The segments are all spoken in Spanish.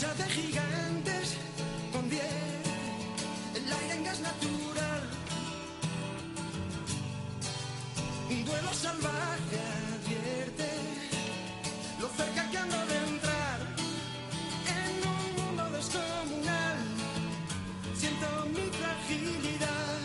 lucha de gigantes convierte el aire gas natural. Un duelo salvaje advierte lo cerca que ando de entrar en un mundo descomunal. Siento mi fragilidad.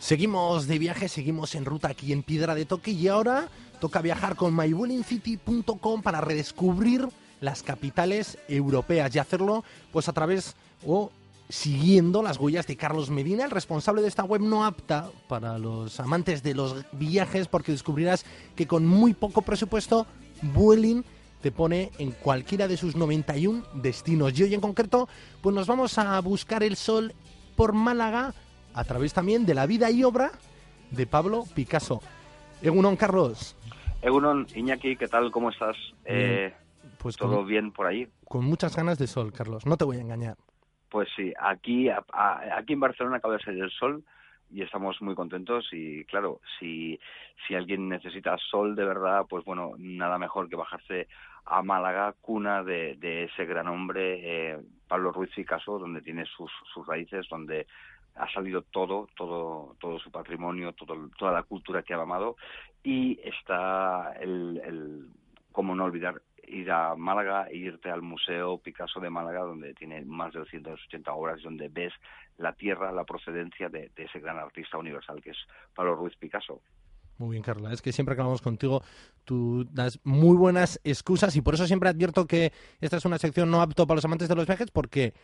Seguimos de viaje, seguimos en ruta aquí en Piedra de Toque y ahora toca viajar con mywillingcity.com para redescubrir las capitales europeas y hacerlo pues a través o siguiendo las huellas de Carlos Medina, el responsable de esta web no apta para los amantes de los viajes porque descubrirás que con muy poco presupuesto Vueling te pone en cualquiera de sus 91 destinos. Y hoy en concreto, pues nos vamos a buscar el sol por Málaga a través también de la vida y obra de Pablo Picasso. Egunon, Carlos. Egunon, Iñaki, ¿qué tal? ¿Cómo estás? Eh, Pues ¿Todo con, bien por ahí? con muchas ganas de sol, Carlos. No te voy a engañar. Pues sí, aquí, a- a- aquí en Barcelona acaba de salir el sol y estamos muy contentos y claro, si, si alguien necesita sol de verdad, pues bueno, nada mejor que bajarse a Málaga, cuna de, de ese gran hombre, eh, Pablo Ruiz Picasso, donde tiene sus, sus raíces, donde ha salido todo, todo, todo su patrimonio, todo, toda la cultura que ha amado y está el, el cómo no olvidar ir a Málaga e irte al Museo Picasso de Málaga, donde tiene más de 280 obras, donde ves la tierra, la procedencia de, de ese gran artista universal que es Pablo Ruiz Picasso. Muy bien, Carla. Es que siempre que hablamos contigo, tú das muy buenas excusas y por eso siempre advierto que esta es una sección no apto para los amantes de los viajes porque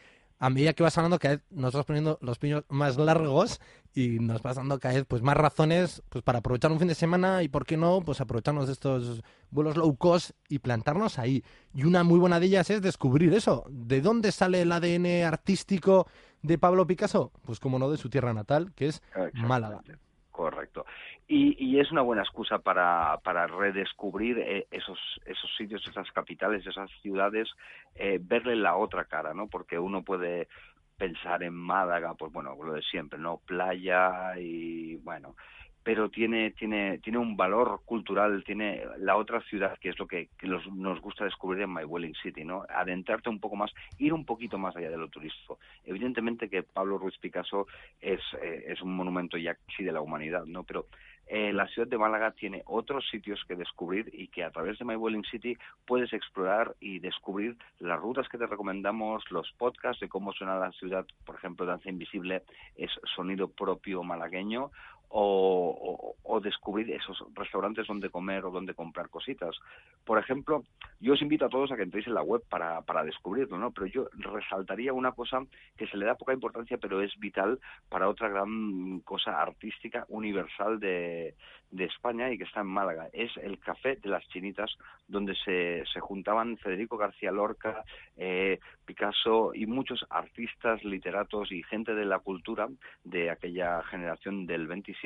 a medida que vas hablando cada vez nos vas poniendo los piños más largos y nos vas dando cada vez pues más razones pues para aprovechar un fin de semana y por qué no pues aprovecharnos de estos vuelos low cost y plantarnos ahí. Y una muy buena de ellas es descubrir eso. ¿De dónde sale el ADN artístico de Pablo Picasso? Pues como no de su tierra natal, que es Málaga. Correcto. Y, y es una buena excusa para, para redescubrir eh, esos, esos sitios, esas capitales, esas ciudades, eh, verle la otra cara, ¿no? Porque uno puede pensar en Málaga, pues bueno, lo de siempre, ¿no? Playa y bueno, pero tiene tiene tiene un valor cultural, tiene la otra ciudad que es lo que, los- nos gusta descubrir en My Welling City, ¿no? Adentrarte un poco más, ir un poquito más allá de lo turístico. Evidentemente que Pablo Ruiz Picasso es eh, es un monumento ya sí de la humanidad, ¿no? Pero eh, la ciudad de Málaga tiene otros sitios que descubrir y que a través de My Welling City puedes explorar y descubrir las rutas que te recomendamos, los podcasts de cómo suena la ciudad, por ejemplo, Danza Invisible es sonido propio malagueño, o, descubrir esos restaurantes donde comer o donde comprar cositas. Por ejemplo, yo os invito a todos a que entréis en la web para, para descubrirlo, ¿no? Pero yo resaltaría una cosa que se le da poca importancia, pero es vital para otra gran cosa artística universal de, de España y que está en Málaga. Es el Café de las Chinitas, donde se, se juntaban Federico García Lorca, eh, Picasso y muchos artistas, literatos y gente de la cultura de aquella generación del 27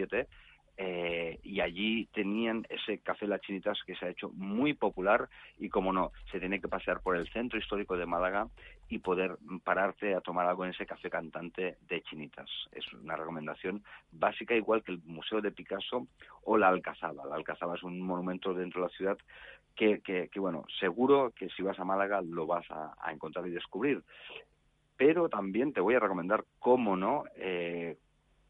eh, y allí tenían ese café Las Chinitas que se ha hecho muy popular y como no, se tiene que pasear por el centro histórico de Málaga y poder pararte a tomar algo en ese café cantante de Chinitas. Es una recomendación básica igual que el Museo de Picasso o la Alcazaba. La Alcazaba es un monumento dentro de la ciudad que, bueno, seguro que si vas a Málaga lo vas a, a encontrar y descubrir. Pero también te voy a recomendar, cómo no, eh,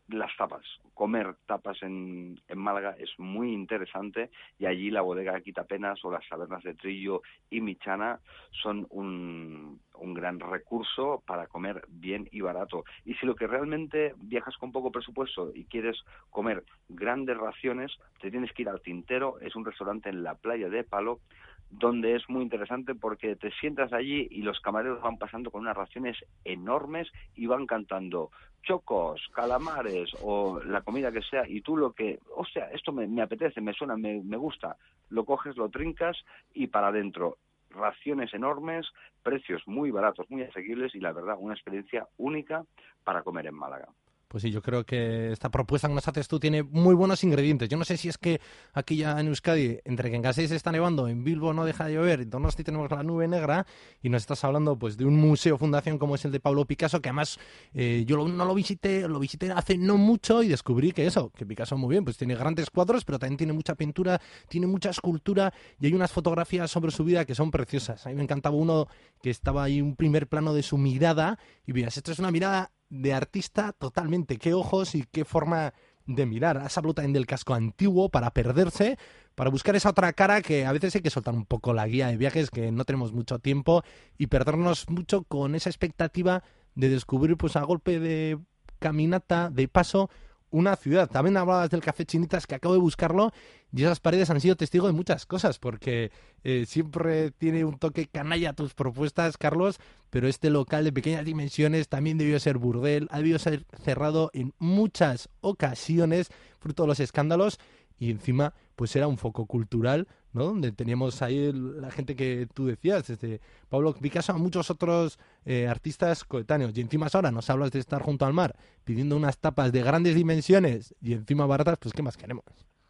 las tapas. Comer tapas en, en Málaga es muy interesante y allí la bodega Quitapenas o las tabernas de Trillo y Michana son un, un gran recurso para comer bien y barato. Y si lo que realmente viajas con poco presupuesto y quieres comer grandes raciones, te tienes que ir al Tintero, es un restaurante en la playa de Palo donde es muy interesante porque te sientas allí y los camareros van pasando con unas raciones enormes y van cantando chocos, calamares o la comida que sea y tú lo que, o sea, esto me, me apetece, me suena, me, me gusta, lo coges, lo trincas y para adentro raciones enormes, precios muy baratos, muy asequibles y la verdad una experiencia única para comer en Málaga. Pues sí, yo creo que esta propuesta que nos haces tú tiene muy buenos ingredientes. Yo no sé si es que aquí ya en Euskadi, entre que en Gasteiz está nevando, en Bilbo no deja de llover, en Donosti tenemos la nube negra y nos estás hablando pues de un museo fundación como es el de Pablo Picasso, que además eh, yo no lo visité, lo visité hace no mucho y descubrí que eso, que Picasso muy bien, pues tiene grandes cuadros, pero también tiene mucha pintura, tiene mucha escultura y hay unas fotografías sobre su vida que son preciosas. A mí me encantaba uno que estaba ahí un primer plano de su mirada y veas, esto es una mirada de artista totalmente. Qué ojos y qué forma de mirar. Has hablado también del casco antiguo para perderse, para buscar esa otra cara que a veces hay que soltar un poco la guía de viajes, que no tenemos mucho tiempo, y perdernos mucho con esa expectativa de descubrir, pues a golpe de caminata, de paso, una ciudad. También hablabas del Café Chinitas, que acabo de buscarlo, y esas paredes han sido testigo de muchas cosas, porque eh, siempre tiene un toque canalla tus propuestas, Carlos, pero este local de pequeñas dimensiones también debió ser burdel, ha debido ser cerrado en muchas ocasiones, fruto de los escándalos, y encima pues era un foco cultural, ¿no? Donde teníamos ahí la gente que tú decías, desde Pablo Picasso a muchos otros eh, artistas coetáneos. Y encima ahora nos hablas de estar junto al mar, pidiendo unas tapas de grandes dimensiones y encima baratas, pues ¿qué más queremos?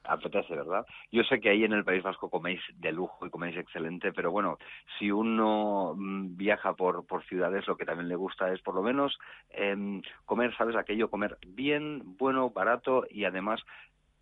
apetece, ¿verdad? Yo sé que ahí en el País Vasco coméis de lujo y coméis excelente, pero bueno, si uno mm, viaja por, por ciudades, lo que también le gusta es por lo menos eh, comer, ¿sabes? Aquello, comer bien, bueno, barato y además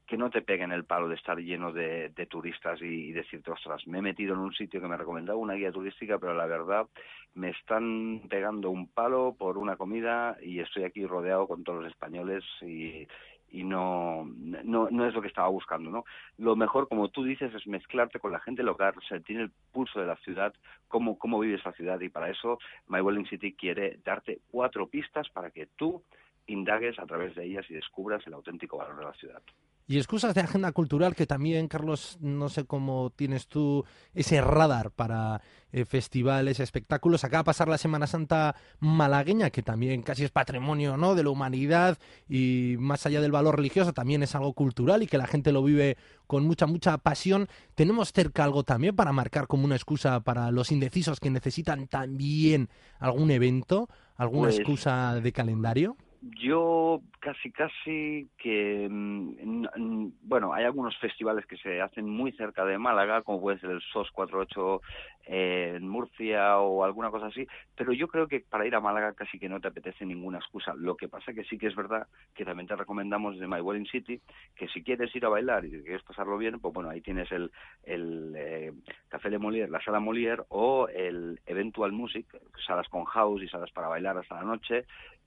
que no te peguen el palo de estar lleno de, turistas y, decirte, ostras, me he metido en un sitio que me ha recomendado una guía turística, pero la verdad me están pegando un palo por una comida y estoy aquí rodeado con todos los españoles y, y no, no, no es lo que estaba buscando, ¿no? Lo mejor, como tú dices, es mezclarte con la gente local, sentir el pulso de la ciudad, cómo, cómo vive esa ciudad y para eso My Welling City quiere darte cuatro pistas para que tú indagues a través de ellas y descubras el auténtico valor de la ciudad. Y excusas de agenda cultural que también, Carlos, no sé cómo tienes tú ese radar para eh, festivales, espectáculos. Acaba de pasar la Semana Santa malagueña, que también casi es patrimonio ¿no? de la humanidad y más allá del valor religioso, también es algo cultural y que la gente lo vive con mucha, mucha pasión. ¿Tenemos cerca algo también para marcar como una excusa para los indecisos que necesitan también algún evento, alguna pues excusa de calendario? Yo casi casi que mm, bueno hay algunos festivales que se hacen muy cerca de Málaga como puede ser el SOS 48 eh, en Murcia o alguna cosa así pero yo creo que para ir a Málaga casi que no te apetece ninguna excusa. Lo que pasa que sí que es verdad que también te recomendamos de My Wedding City que si quieres ir a bailar y quieres pasarlo bien pues bueno ahí tienes el el eh, Café de Molière la sala Molière o el Eventual Music salas con house y salas para bailar hasta la noche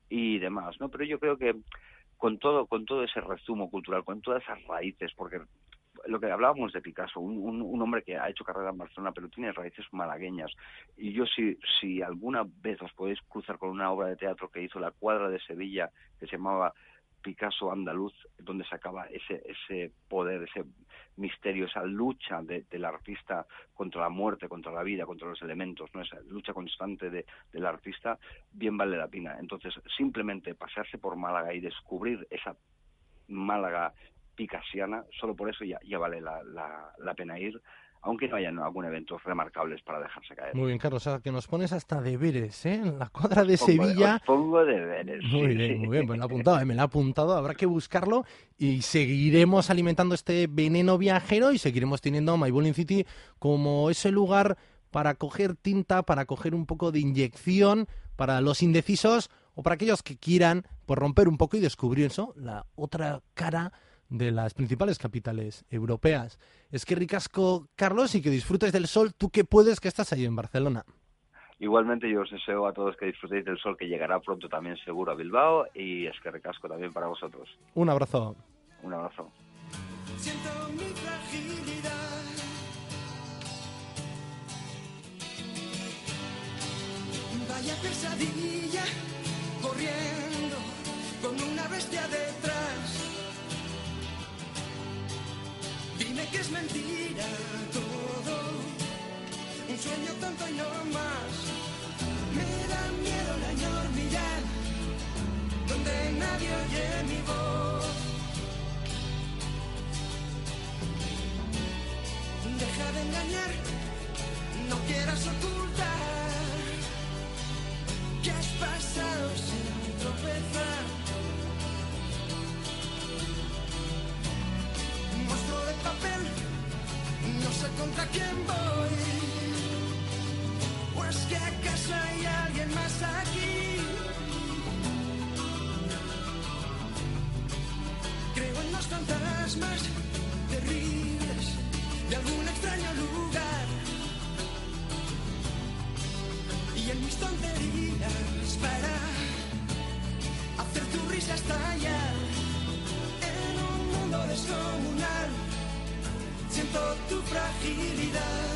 y demás, ¿no? Pero yo creo que con todo, con todo ese resumo cultural, con todas esas raíces, porque lo que hablábamos de Picasso, un, un, hombre que ha hecho carrera en Barcelona, pero tiene raíces malagueñas. Y yo, si, si alguna vez os podéis cruzar con una obra de teatro que hizo la cuadra de Sevilla, que se llamaba Picasso andaluz, donde sacaba ese, ese poder, ese misterio, esa lucha del artista contra la muerte, contra la vida, contra los elementos, ¿no? esa lucha constante de, del artista, bien vale la pena. Entonces, simplemente pasarse por Málaga y descubrir esa Málaga picasiana, solo por eso ya, ya vale la, la, la pena ir aunque no hayan algún eventos remarcables para dejarse caer. Muy bien, Carlos, o sea, que nos pones hasta deberes, ¿eh? En la cuadra de Sevilla. pongo deberes. Muy bien, muy bien, pues me lo he apuntado, ¿eh? me lo he apuntado, habrá que buscarlo y seguiremos alimentando este veneno viajero y seguiremos teniendo My Bowling City como ese lugar para coger tinta, para coger un poco de inyección para los indecisos o para aquellos que quieran pues, romper un poco y descubrir eso, la otra cara de las principales capitales europeas. Es que ricasco, Carlos, y que disfrutes del sol. Tú que puedes, que estás ahí en Barcelona. Igualmente yo os deseo a todos que disfrutéis del sol que llegará pronto también seguro a Bilbao y es que ricasco también para vosotros. Un abrazo. Un abrazo. Siento mi fragilidad. Vaya pesadilla corriendo con una bestia detrás. Que es mentira todo, un sueño tonto y no más. Me da miedo la enormidad, donde nadie oye mi voz. Deja de engañar, no quieras ocultar estallar en un mundo descomunal. Siento tu fragilidad.